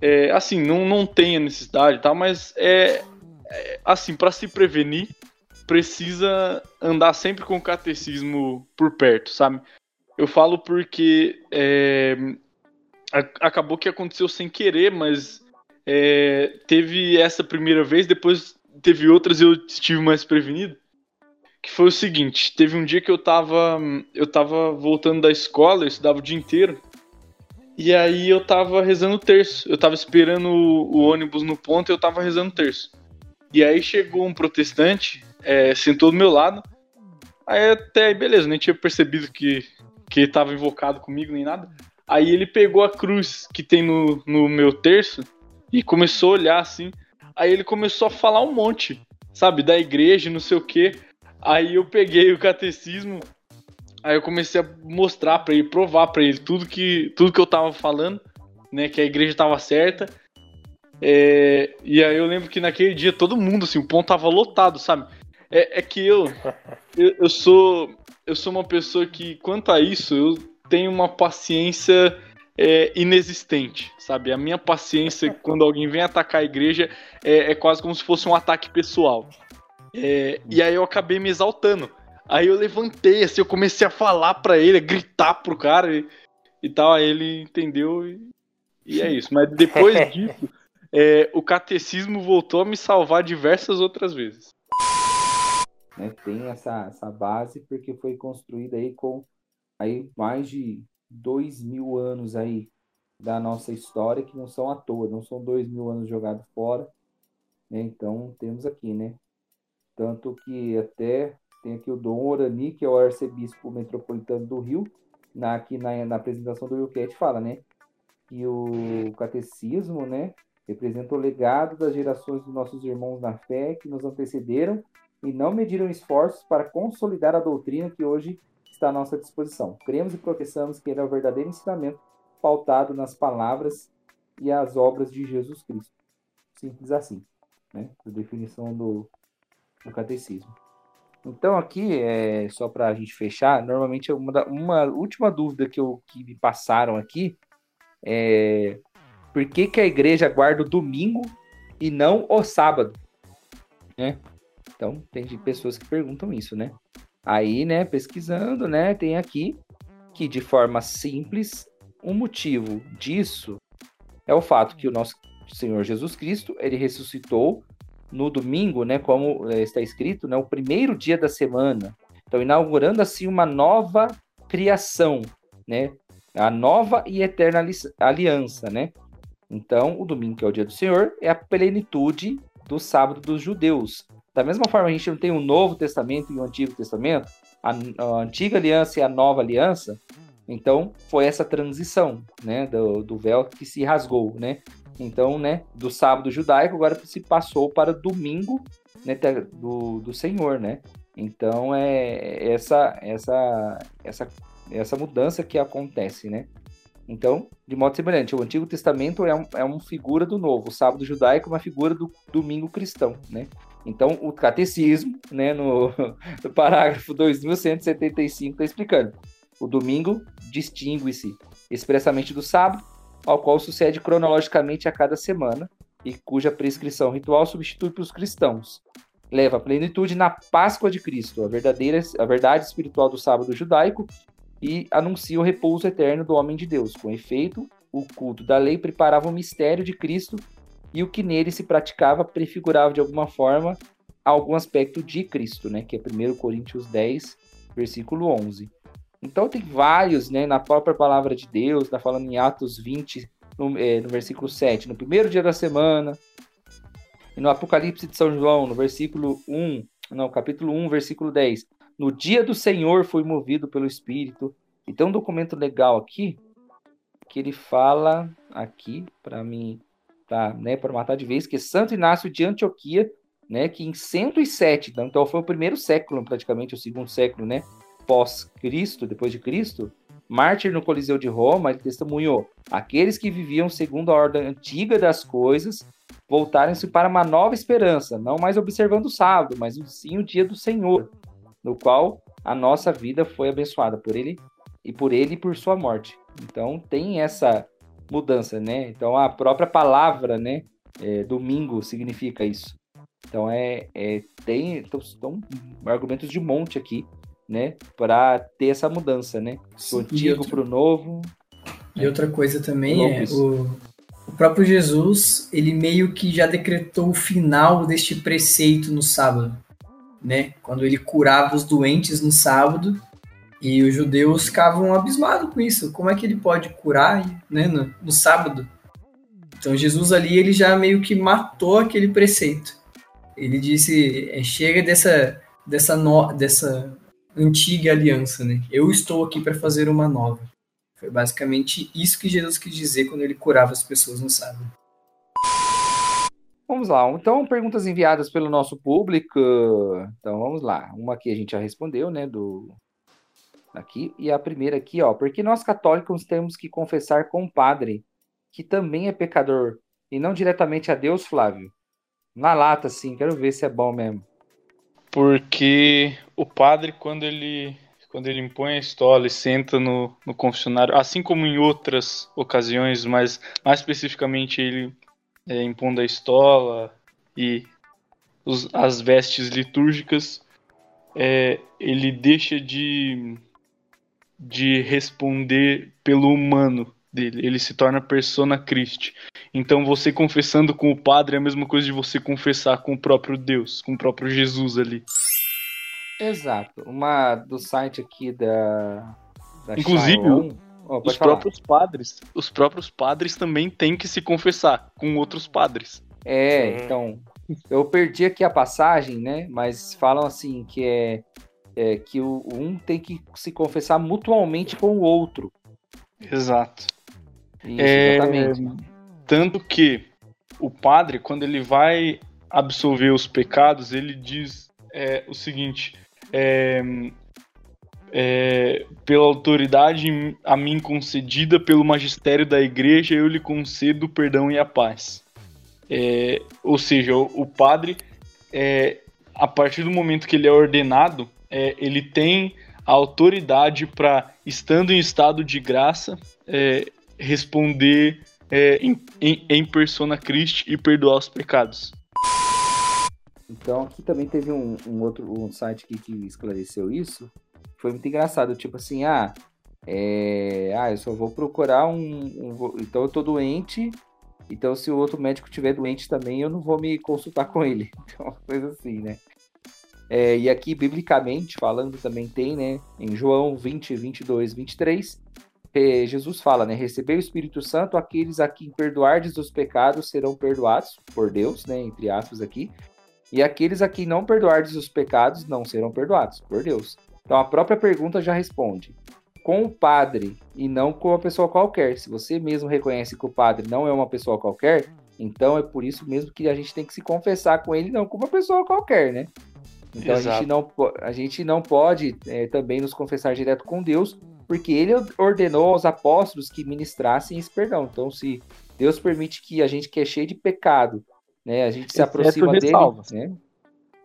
é, assim, não, não tem a necessidade, tá? Mas é, assim, para se prevenir, precisa andar sempre com o catecismo por perto, sabe? Eu falo porque acabou que aconteceu sem querer, mas é, teve essa primeira vez, depois teve outras eu estive mais prevenido que foi o seguinte, teve um dia que eu tava eu tava voltando da escola, eu estudava o dia inteiro. E aí eu tava rezando o terço. Eu tava esperando o, o ônibus no ponto e eu tava rezando o terço. E aí chegou um protestante, é, sentou do meu lado Aí até aí, beleza, nem tinha percebido que, que ele tava invocado comigo nem nada. Aí ele pegou a cruz que tem no, no meu terço e começou a olhar assim. Aí ele começou a falar um monte, sabe, da igreja, não sei o que. Aí eu peguei o catecismo, aí eu comecei a mostrar para ele, provar para ele tudo que, tudo que eu tava falando, né, que a igreja tava certa. É, e aí eu lembro que naquele dia todo mundo, assim, o ponto tava lotado, sabe? É, é que eu, [laughs] eu, eu sou eu sou uma pessoa que, quanto a isso, eu tenho uma paciência é, inexistente, sabe? A minha paciência [laughs] quando alguém vem atacar a igreja é, é quase como se fosse um ataque pessoal. É, e aí eu acabei me exaltando. Aí eu levantei, assim, eu comecei a falar para ele, a gritar pro cara e, e tal. Aí ele entendeu e, e é isso. Mas depois [laughs] disso, é, o catecismo voltou a me salvar diversas outras vezes. Né, tem essa, essa base porque foi construída aí com aí mais de dois mil anos aí da nossa história que não são à toa, não são dois mil anos jogados fora. Né? Então temos aqui, né? Tanto que até tem aqui o Dom Orani, que é o arcebispo metropolitano do Rio, na, aqui na, na apresentação do Cat fala, né? Que o catecismo, né? Representa o legado das gerações dos nossos irmãos na fé que nos antecederam e não mediram esforços para consolidar a doutrina que hoje está à nossa disposição. Cremos e professamos que ele é o verdadeiro ensinamento pautado nas palavras e as obras de Jesus Cristo. Simples assim, né? A definição do, no catecismo. Então, aqui, é, só para a gente fechar, normalmente uma, uma última dúvida que, eu, que me passaram aqui é por que, que a igreja guarda o domingo e não o sábado? Né? Então, tem pessoas que perguntam isso, né? Aí, né, pesquisando, né, tem aqui que de forma simples, o um motivo disso é o fato que o nosso Senhor Jesus Cristo, ele ressuscitou no domingo, né, como eh, está escrito, né, o primeiro dia da semana. Então, inaugurando assim uma nova criação, né, a nova e eterna aliança, né. Então, o domingo, que é o dia do Senhor, é a plenitude do sábado dos judeus. Da mesma forma, a gente não tem o Novo Testamento e o Antigo Testamento, a, a Antiga Aliança e a Nova Aliança, então foi essa transição, né, do, do véu que se rasgou, né? Então, né, do sábado judaico agora se passou para domingo né, do, do Senhor, né? Então é essa essa essa essa mudança que acontece, né? Então, de modo semelhante, o Antigo Testamento é, um, é uma figura do Novo, o sábado judaico é uma figura do domingo cristão, né? Então, o catecismo, né, no, [laughs] no parágrafo 2175, está explicando. O domingo distingue-se expressamente do sábado, ao qual sucede cronologicamente a cada semana e cuja prescrição ritual substitui para os cristãos. Leva a plenitude na Páscoa de Cristo, a verdadeira a verdade espiritual do sábado judaico e anuncia o repouso eterno do homem de Deus. Com efeito, o culto da lei preparava o mistério de Cristo e o que nele se praticava prefigurava de alguma forma algum aspecto de Cristo, né? Que é 1 Coríntios 10, versículo 11. Então tem vários, né, na própria palavra de Deus, está falando em Atos 20, no, é, no, versículo 7, no primeiro dia da semana, e no Apocalipse de São João, no versículo 1, não, capítulo 1, versículo 10, no dia do Senhor foi movido pelo Espírito. E tem um documento legal aqui, que ele fala aqui, para mim, tá, né, para matar de vez, que Santo Inácio de Antioquia, né, que em 107, então foi o primeiro século, praticamente o segundo século, né, pós-Cristo, depois de Cristo, mártir no Coliseu de Roma, ele testemunhou: aqueles que viviam segundo a ordem antiga das coisas voltarem-se para uma nova esperança, não mais observando o sábado, mas sim o dia do Senhor, no qual a nossa vida foi abençoada por ele e por ele e por sua morte. Então tem essa mudança, né? Então a própria palavra, né? É, domingo significa isso. Então é, é tem estão argumentos de monte aqui né? Para ter essa mudança, né? Do antigo para o novo. E outra coisa também é o, o próprio Jesus, ele meio que já decretou o final deste preceito no sábado, né? Quando ele curava os doentes no sábado, e os judeus ficavam abismados com isso. Como é que ele pode curar né, no, no sábado? Então Jesus ali ele já meio que matou aquele preceito. Ele disse: é, chega dessa dessa no, dessa antiga aliança, né? Eu estou aqui para fazer uma nova. Foi basicamente isso que Jesus quis dizer quando ele curava as pessoas no sábado. Vamos lá. Então, perguntas enviadas pelo nosso público. Então, vamos lá. Uma aqui a gente já respondeu, né? Do aqui e a primeira aqui, ó. Porque nós católicos temos que confessar com o padre que também é pecador e não diretamente a Deus, Flávio. Na lata, sim. Quero ver se é bom mesmo. Porque o padre, quando ele quando ele impõe a estola e senta no, no confessionário, assim como em outras ocasiões, mas mais especificamente ele é, impondo a estola e os, as vestes litúrgicas, é, ele deixa de, de responder pelo humano dele, ele se torna persona Christi. Então você confessando com o padre é a mesma coisa de você confessar com o próprio Deus, com o próprio Jesus ali. Exato. Uma do site aqui da. da Inclusive, oh, os falar. próprios padres. Os próprios padres também têm que se confessar com outros padres. É, Sim. então. Eu perdi aqui a passagem, né? Mas falam assim que é, é que o um tem que se confessar mutualmente com o outro. Exato. Isso, é, exatamente. Tanto que o padre, quando ele vai absolver os pecados, ele diz é, o seguinte: é, é, pela autoridade a mim concedida pelo magistério da igreja, eu lhe concedo o perdão e a paz. É, ou seja, o, o padre, é, a partir do momento que ele é ordenado, é, ele tem a autoridade para, estando em estado de graça, é, responder em, em, em persona Christi e perdoar os pecados. Então aqui também teve um, um outro um site que esclareceu isso. Foi muito engraçado, tipo assim, ah, é, ah, eu só vou procurar um, um, Então eu tô doente, então se o outro médico tiver doente também, eu não vou me consultar com ele. [laughs] Então, uma coisa assim, né? É, e aqui, biblicamente falando, também tem, né? Em João 20, 22, 23, é, Jesus fala, né? Receber o Espírito Santo, aqueles a quem perdoardes os pecados serão perdoados por Deus, né? Entre aspas aqui. E aqueles a quem não perdoardes os pecados não serão perdoados por Deus. Então a própria pergunta já responde. Com o padre e não com uma pessoa qualquer. Se você mesmo reconhece que o padre não é uma pessoa qualquer, então é por isso mesmo que a gente tem que se confessar com ele, não com uma pessoa qualquer, né? Então a gente, não, a gente não pode é, também nos confessar direto com Deus, porque ele ordenou aos apóstolos que ministrassem esse perdão. Então, se Deus permite que a gente que é cheio de pecado né? A gente se aproxima dele, né?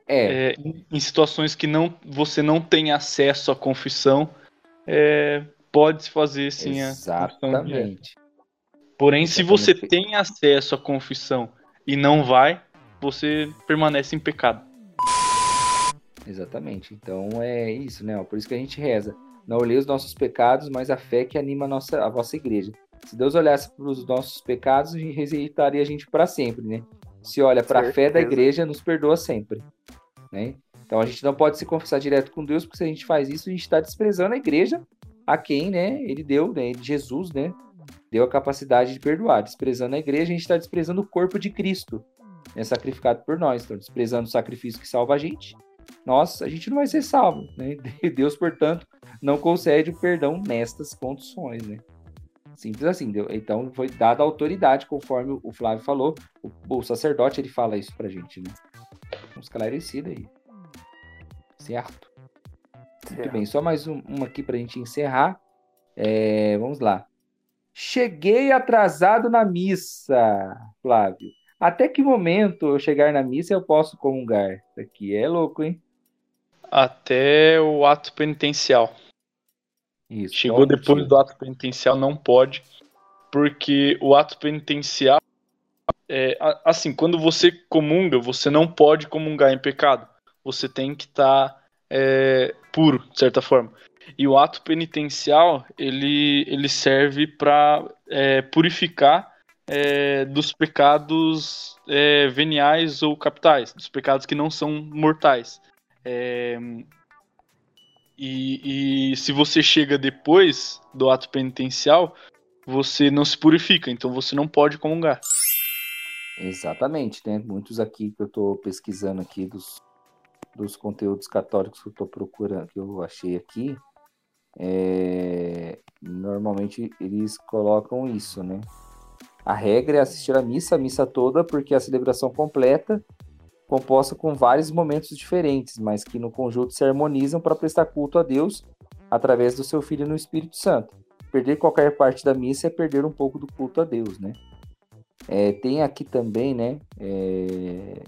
É. é em situações que não, você não tem acesso à confissão, é, pode-se fazer sim Exatamente. a Porém, Exatamente. se você tem acesso à confissão e não vai, você permanece em pecado. Exatamente. Então é isso, né? Por isso que a gente reza. Não olhei os nossos pecados, mas a fé que anima a, nossa, a vossa igreja. Se Deus olhasse para os nossos pecados, rejeitaria a gente para sempre, né? se olha para a fé da igreja, nos perdoa sempre. Né? Então a gente não pode se confessar direto com Deus, porque se a gente faz isso, a gente está desprezando a igreja a quem né, ele deu, né, Jesus, né, deu a capacidade de perdoar. Desprezando a igreja, a gente está desprezando o corpo de Cristo, né, sacrificado por nós. Então, desprezando o sacrifício que salva a gente, nós, a gente não vai ser salvo. Né? [laughs] Deus, portanto, não concede o perdão nestas condições. Né? Simples assim. Então foi dada autoridade, conforme o Flávio falou. O, o, sacerdote ele fala isso pra gente, né? Vamos esclarecido aí. Certo? certo. Muito bem, só mais um, uma aqui pra gente encerrar. É, vamos lá. Cheguei atrasado na missa, Flávio. Até que momento eu chegar na missa eu posso comungar? Isso aqui é louco, hein? Até o ato penitencial. Isso, Chegou depois do ato penitencial, não pode, porque o ato penitencial é, assim, quando você comunga, você não pode comungar em pecado. Você tem que estar tá, é, puro, de certa forma. E o ato penitencial, ele, ele serve para é, purificar é, dos pecados é, veniais ou capitais, dos pecados que não são mortais. É, e, e se você chega depois do ato penitencial, você não se purifica, então você não pode comungar. Exatamente, né? Muitos aqui que eu estou pesquisando aqui dos dos conteúdos católicos que eu estou procurando, que eu achei aqui, é, normalmente eles colocam isso, né? A regra é assistir a missa, a missa toda, porque é a celebração completa, composta com vários momentos diferentes, mas que no conjunto se harmonizam para prestar culto a Deus através do seu Filho no Espírito Santo. Perder qualquer parte da missa é perder um pouco do culto a Deus, né? É, tem aqui também, né? É,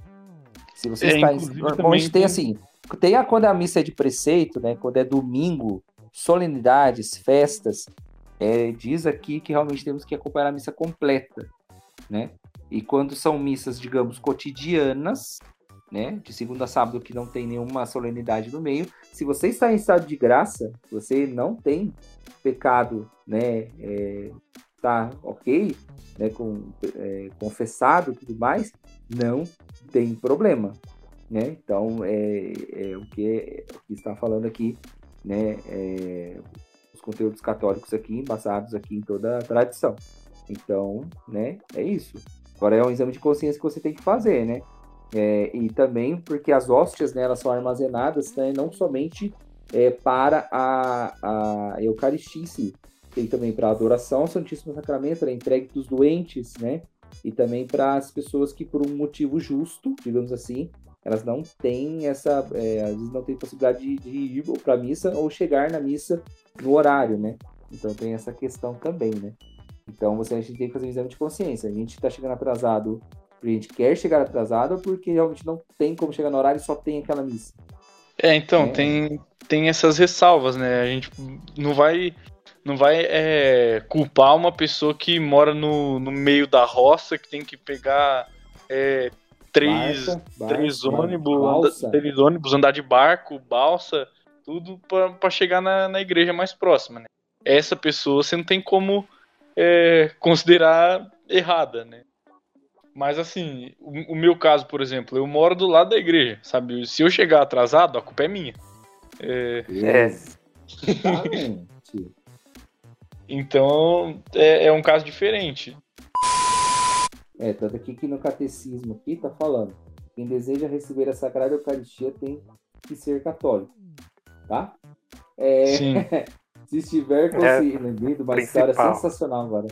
se você é, está. Normalmente tem assim. Tem a, quando a missa é de preceito, né? Quando é domingo, solenidades, festas, é, diz aqui que realmente temos que acompanhar a missa completa, né? E quando são missas, digamos, cotidianas, né? De segunda a sábado que não tem nenhuma solenidade no meio, se você está em estado de graça, você não tem pecado, né? É, tá ok, né? Com, é, confessado, tudo mais, não tem problema, né? Então é, é o que é, o que está falando aqui, né? É, os conteúdos católicos aqui, embasados aqui em toda a tradição. Então, né, é isso. Agora é um exame de consciência que você tem que fazer, né? É, e também porque as hóstias, né, elas são armazenadas né, não somente é, para a, a Eucaristia em si, tem também para a adoração ao Santíssimo Sacramento, né, entregue para os doentes, né? E também para as pessoas que, por um motivo justo, digamos assim, elas não têm essa, é, às vezes não têm possibilidade de, de ir para a missa ou chegar na missa no horário, né? Então tem essa questão também, né? Então você a gente tem que fazer um exame de consciência. A gente está chegando atrasado porque a gente quer chegar atrasado ou porque realmente não tem como chegar no horário e só tem aquela missa. É, então, é. Tem, tem essas ressalvas, né? A gente não vai não vai é, culpar uma pessoa que mora no, no meio da roça, que tem que pegar é, três, barca, três, barca, ônibus, anda, três ônibus, andar de barco, balsa, tudo para chegar na, na igreja mais próxima, né? Essa pessoa você não tem como é, considerar errada, né? Mas assim, o, o, meu caso, por exemplo, eu moro do lado da igreja, sabe? Se eu chegar atrasado, a culpa é minha. É. é. Então, é, é um caso diferente. É, tanto aqui que no catecismo aqui tá falando, quem deseja receber a Sagrada Eucaristia tem que ser católico, tá? É, [laughs] se estiver com é, lembrei de uma principal. história sensacional agora.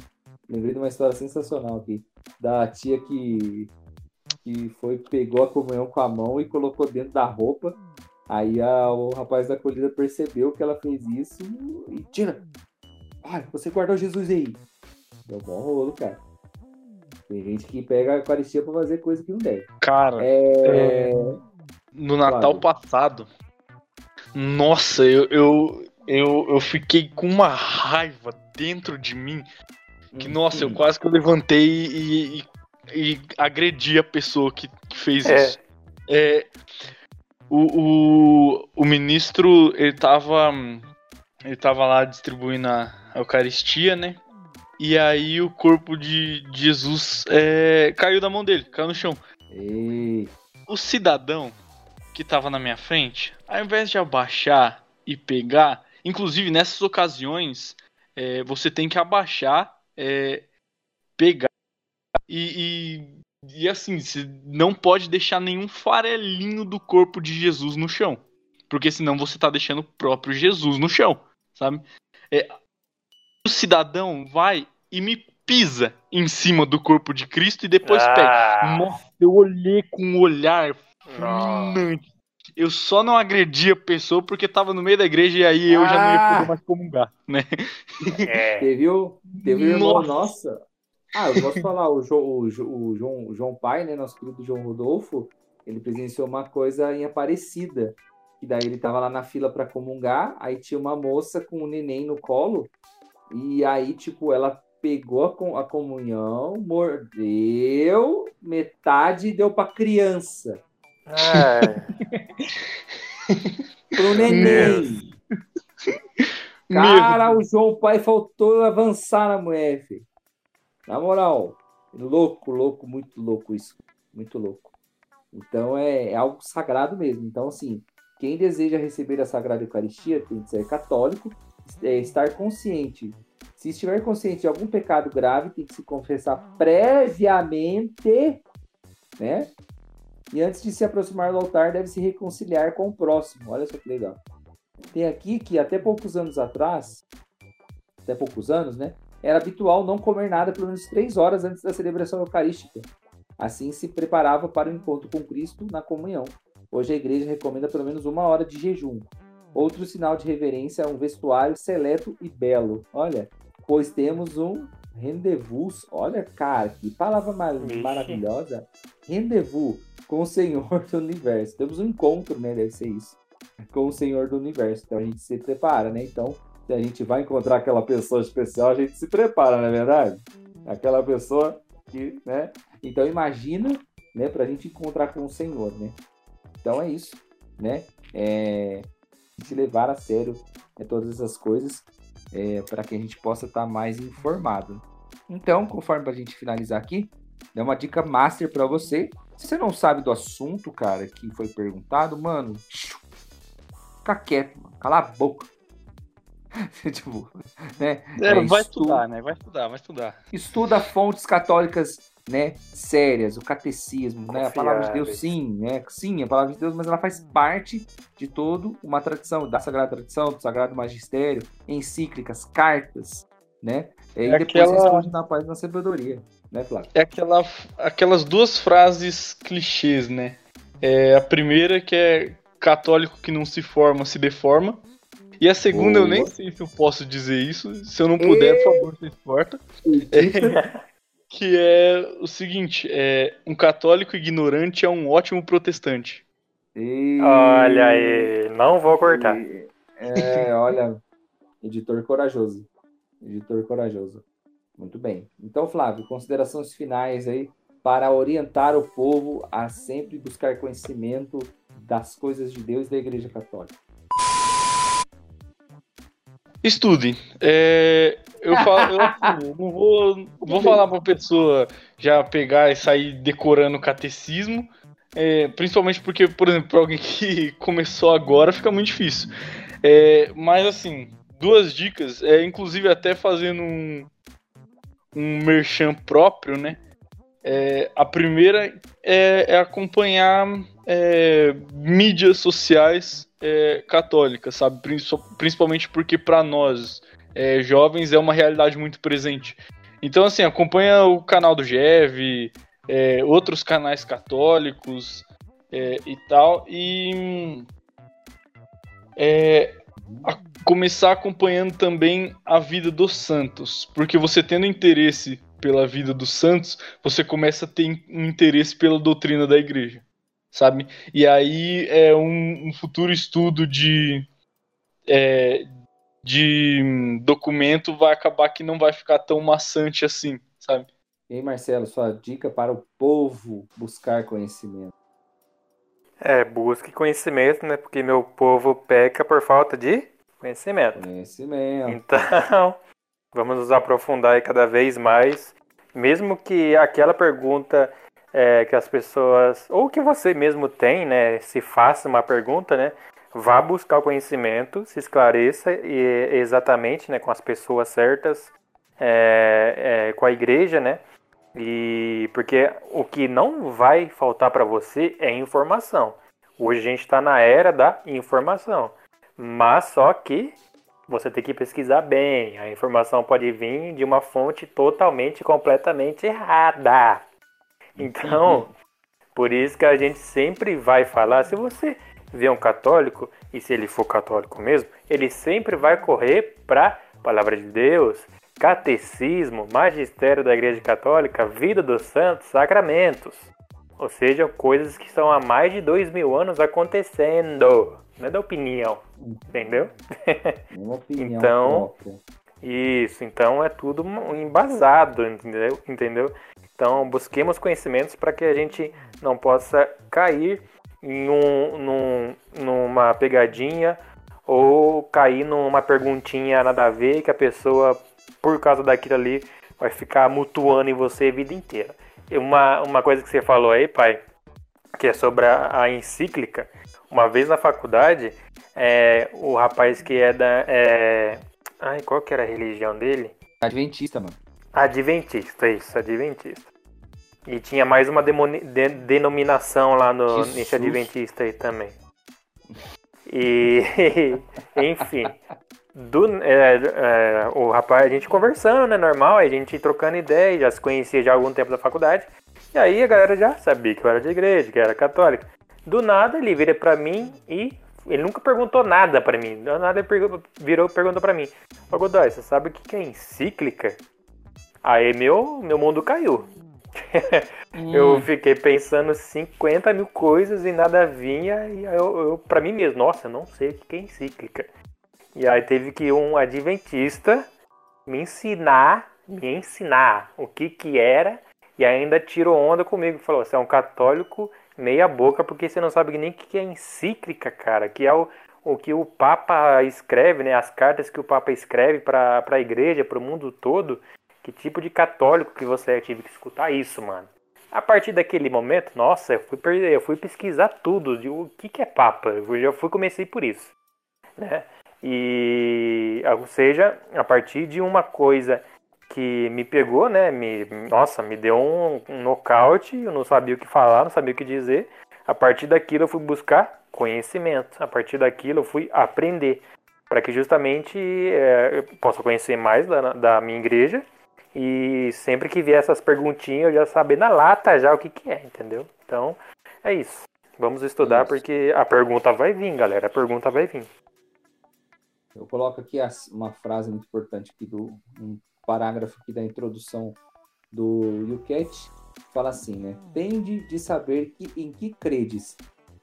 Lembrei de uma história sensacional aqui da tia que que foi pegou a comunhão com a mão e colocou dentro da roupa. Aí a, o rapaz da acolhida percebeu que ela fez isso e tira. Olha, você guardou Jesus aí. Deu bom rolo, cara. Tem gente que pega a Eucaristia pra fazer coisa que não deve. Cara, é... É... no Natal claro. passado, nossa, eu, eu, eu, eu fiquei com uma raiva dentro de mim que, hum, nossa, eu quase que eu levantei e, e, e agredi a pessoa que, que fez é. isso. É, o, o, o ministro, ele tava, ele tava lá distribuindo a Eucaristia, né? E aí o corpo de Jesus é, caiu da mão dele, caiu no chão. O cidadão que tava na minha frente, ao invés de abaixar e pegar, inclusive nessas ocasiões, é, você tem que abaixar, é, pegar e, e, e assim, você não pode deixar nenhum farelinho do corpo de Jesus no chão. Porque senão você tá deixando o próprio Jesus no chão, sabe? É, o cidadão vai e me pisa em cima do corpo de Cristo e depois ah. pega. Nossa, eu olhei com um olhar fulminante. Eu só não agredi a pessoa porque tava no meio da igreja e aí eu ah. já não ia poder mais comungar, né? É. [laughs] Teve o, teve o irmão, nossa. Ah, eu posso falar, o, João, o, o, João, o João Pai, né, nosso querido João Rodolfo, ele presenciou uma coisa em Aparecida. E daí ele tava lá na fila para comungar, aí tinha uma moça com um neném no colo, e aí, tipo, ela pegou a, a comunhão, mordeu metade e deu para criança. É. Pro neném. Cara, o João Pai faltou avançar na mulher, filho. Na moral, louco, louco, muito louco isso. Muito louco. Então é, é algo sagrado mesmo. Então, assim, quem deseja receber a Sagrada Eucaristia tem que ser católico, é, estar consciente se estiver consciente de algum pecado grave, tem que se confessar previamente, né? E antes de se aproximar do altar, deve se reconciliar com o próximo. Olha só que legal. Tem aqui que até poucos anos atrás, até poucos anos, né? Era habitual não comer nada pelo menos três horas antes da celebração eucarística. Assim se preparava para o encontro com Cristo na comunhão. Hoje a igreja recomenda pelo menos uma hora de jejum. Outro sinal de reverência é um vestuário seleto e belo. Olha, pois temos um rendezvous. Olha, cara, que palavra mar maravilhosa. Rendezvous com o Senhor do Universo. Temos um encontro, né? Deve ser isso. Com o Senhor do Universo. Então a gente se prepara, né? Então, se a gente vai encontrar aquela pessoa especial, a gente se prepara, não é verdade? Aquela pessoa que, né? Então imagina, né, pra gente encontrar com o Senhor, né? Então é isso, né? É, se levar a sério é, todas essas coisas é, para que a gente possa estar tá mais informado. Então, conforme a gente finalizar aqui, dá uma dica master para você. Se você não sabe do assunto, cara, que foi perguntado, mano, fica quieto, mano, cala a boca. [laughs] tipo, né? É, é, vai estuda, estudar, né? Vai estudar, vai estudar. Estuda fontes católicas né, sérias, o catecismo, né, a palavra de Deus, sim, né, sim, a palavra de Deus, mas ela faz parte de todo uma tradição, da Sagrada Tradição, do Sagrado Magistério, encíclicas, cartas, né, e é depois aquela... responde na paz na sabedoria, né, Flávio? É aquela, aquelas duas frases clichês, né, é, a primeira que é católico que não se forma, se deforma, e a segunda, Boa. eu nem sei se eu posso dizer isso. Se eu não puder, e... por favor, se importa. [laughs] É, que é o seguinte: é, um católico ignorante é um ótimo protestante. E... Olha aí, não vou cortar. E... É, [laughs] olha, editor corajoso. Editor corajoso. Muito bem. Então, Flávio, considerações finais aí para orientar o povo a sempre buscar conhecimento das coisas de Deus e da Igreja Católica. Estudem. É, eu falo, eu, não vou, vou falar pra pessoa já pegar e sair decorando o catecismo. É, principalmente porque, por exemplo, para alguém que [laughs] começou agora fica muito difícil. É, mas assim, duas dicas, é, inclusive até fazendo um, um merchan próprio, né? É, a primeira é, é acompanhar é, mídias sociais é, católicas, sabe? Principalmente porque para nós é, jovens é uma realidade muito presente. Então, assim, acompanha o canal do GEV, é, outros canais católicos é, e tal, e é, a começar acompanhando também a vida dos santos, porque você tendo interesse pela vida dos santos, você começa a ter um interesse pela doutrina da igreja, sabe? E aí é um, um futuro estudo de, é, de documento vai acabar que não vai ficar tão maçante assim, sabe? E aí, Marcelo, sua dica para o povo buscar conhecimento? É, busque conhecimento, né? Porque meu povo peca por falta de conhecimento. Conhecimento. Então, [laughs] vamos nos aprofundar aí cada vez mais. Mesmo que aquela pergunta é, que as pessoas, ou que você mesmo tem, né? Se faça uma pergunta, né? Vá buscar o conhecimento, se esclareça e, exatamente né, com as pessoas certas, é, é, com a igreja, né? E porque o que não vai faltar para você é informação. Hoje a gente está na era da informação, mas só que você tem que pesquisar bem. A informação pode vir de uma fonte totalmente, completamente errada. Então, por isso que a gente sempre vai falar, se você vê um católico, e se ele for católico mesmo, ele sempre vai correr para Palavra de Deus, Catecismo, Magistério da Igreja Católica, Vida dos Santos, Sacramentos. Ou seja, coisas que estão há mais de dois mil anos acontecendo. Não é da opinião, entendeu? Uma opinião então, própria. Isso, então é tudo embasado, entendeu? entendeu? Então busquemos conhecimentos para que a gente não possa cair em um, num, numa pegadinha ou cair numa perguntinha nada a ver que a pessoa, por causa daquilo ali, vai ficar mutuando em você a vida inteira. Uma, uma coisa que você falou aí, pai, que é sobre a, a encíclica, uma vez na faculdade, é, o rapaz que é da. É... Ai, qual que era a religião dele? Adventista, mano. Adventista, isso, Adventista. E tinha mais uma demoni- de- denominação lá no, susto. Adventista aí também. [laughs] E, [laughs] enfim, do, é, é, o rapaz, a gente conversando, né, normal, a gente trocando ideia, já se conhecia já há algum tempo da faculdade. E aí a galera já sabia que eu era de igreja, que eu era católica. Do nada ele vira pra mim e ele nunca perguntou nada pra mim. Do nada ele pergu- virou e perguntou pra mim: Ô Godoy, você sabe o que que é encíclica? Aí meu, meu mundo caiu. [laughs] Eu fiquei pensando 50 mil coisas e nada vinha. E aí eu, eu para mim mesmo, nossa, não sei o que é encíclica. E aí teve que um adventista me ensinar, me ensinar o que que era. E ainda tirou onda comigo. Falou, você é um católico meia boca porque você não sabe nem o que que é encíclica, cara. Que é o, o que o Papa escreve, né? As cartas que o Papa escreve para a igreja, para o mundo todo. Que tipo de católico que você é? Tive que escutar isso, mano. A partir daquele momento, nossa, eu fui, perder, eu fui pesquisar tudo de o que, que é Papa. Eu já fui comecei por isso, né? E, ou seja, a partir de uma coisa que me pegou, né? Me, nossa, me deu um, um nocaute. Eu não sabia o que falar, não sabia o que dizer. A partir daquilo eu fui buscar conhecimento. A partir daquilo eu fui aprender para que justamente é, eu possa conhecer mais da, da minha igreja e sempre que vier essas perguntinhas, eu já saber na lata já o que, que é, entendeu? Então, é isso. Vamos estudar Isso. porque a pergunta vai vir, galera. A pergunta vai vir. Eu coloco aqui as- uma frase muito importante aqui do um parágrafo aqui da introdução do Yuket, fala assim, né? Tende de saber que, em que credes.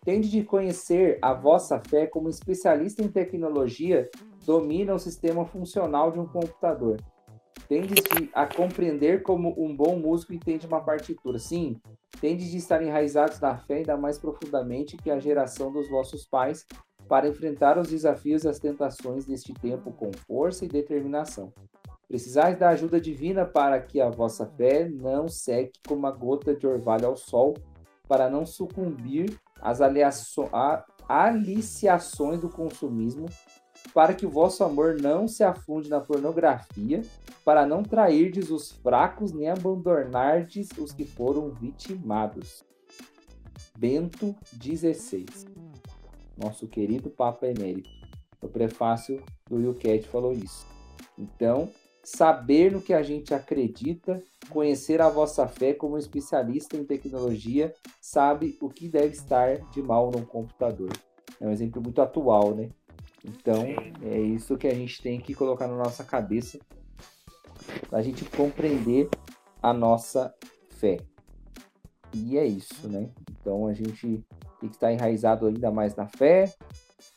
Tende de conhecer a vossa fé como especialista em tecnologia domina o sistema funcional de um computador. Tendes de a compreender como um bom músico entende uma partitura. Sim, tendes de estar enraizados na fé ainda mais profundamente que a geração dos vossos pais para enfrentar os desafios e as tentações deste tempo com força e determinação. Precisais da ajuda divina para que a vossa fé não seque como uma gota de orvalho ao sol, para não sucumbir às a- aliciações do consumismo, para que o vosso amor não se afunde na pornografia, para não trairdes os fracos nem abandonardes os que foram vitimados. Bento 16 nosso querido Papa Emérito. No prefácio do Yucat falou isso. Então, saber no que a gente acredita, conhecer a vossa fé como especialista em tecnologia, sabe o que deve estar de mal num computador. É um exemplo muito atual, né? Então, é isso que a gente tem que colocar na nossa cabeça para a gente compreender a nossa fé. E é isso, né? Então a gente tem que estar enraizado ainda mais na fé,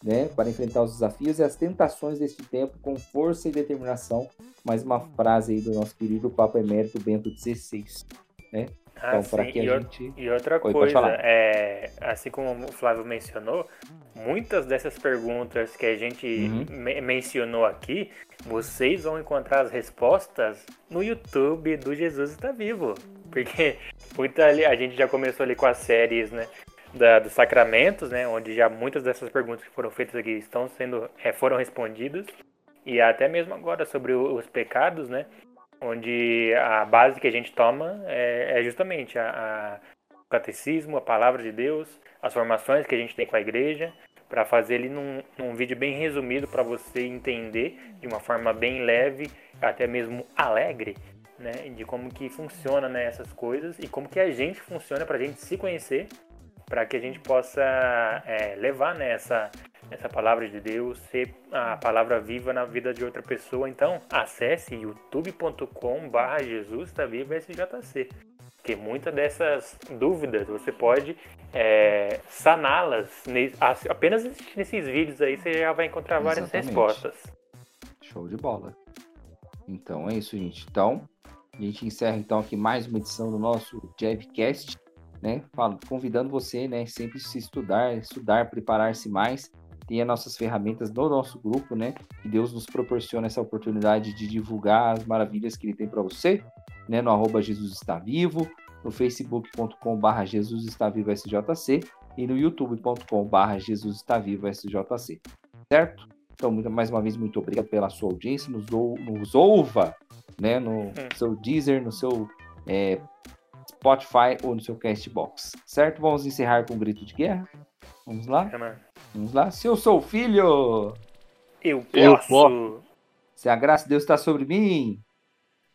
né? Para enfrentar os desafios e as tentações deste tempo com força e determinação. Mais uma frase aí do nosso querido Papa Emérito Bento XVI. Ah, Então, para que E a o- gente. E outra pode coisa, é, assim como o Flávio mencionou, muitas dessas perguntas que a gente Uhum. me- mencionou aqui, vocês vão encontrar as respostas no YouTube do Jesus Está Vivo. [laughs] Porque muita a gente já começou ali com as séries, né? Da, dos sacramentos, né? Onde já muitas dessas perguntas que foram feitas aqui estão sendo, é, foram respondidas. E até mesmo agora sobre os pecados, né? Onde a base que a gente toma é, é justamente a, a o catecismo, a palavra de Deus, as formações que a gente tem com a igreja, para fazer ele num, num vídeo bem resumido para você entender de uma forma bem leve, até mesmo alegre, né, de como que funciona né, essas coisas e como que a gente funciona para a gente se conhecer, para que a gente possa é, levar né, essa palavra de Deus, ser a palavra viva na vida de outra pessoa. Então, acesse youtube.com/barra Jesus está vivo SJC. Porque muitas dessas dúvidas você pode é, saná-las apenas assistindo nesses vídeos aí você já vai encontrar várias Exatamente. respostas. Show de bola. Então é isso, gente. Então, a gente encerra então aqui mais uma edição do nosso Jabcast, né? Falo- Convidando você, né, sempre se estudar, estudar, preparar-se mais. Tem as nossas ferramentas no nosso grupo, né? Que Deus nos proporciona essa oportunidade de divulgar as maravilhas que Ele tem para você, né? No arroba Jesus está vivo, no facebook.com/barra Jesus está vivo SJC e no youtube.com/barra Jesus está vivo SJC, certo? Então, mais uma vez, muito obrigado pela sua audiência. Nos, ou, nos ouva né, no seu Deezer, no seu é, Spotify ou no seu Castbox. Certo? Vamos encerrar com um grito de guerra. Vamos lá? É. Vamos lá. Se eu sou filho, Eu Eu posso. posso. se a graça de Deus está sobre mim,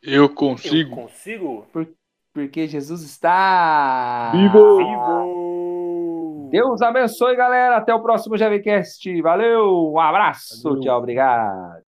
Eu Eu consigo. consigo. porque Jesus está. Vivo! Vivo! Deus abençoe, galera. Até o próximo GVCast. Valeu, um abraço. Valeu. Tchau, obrigado.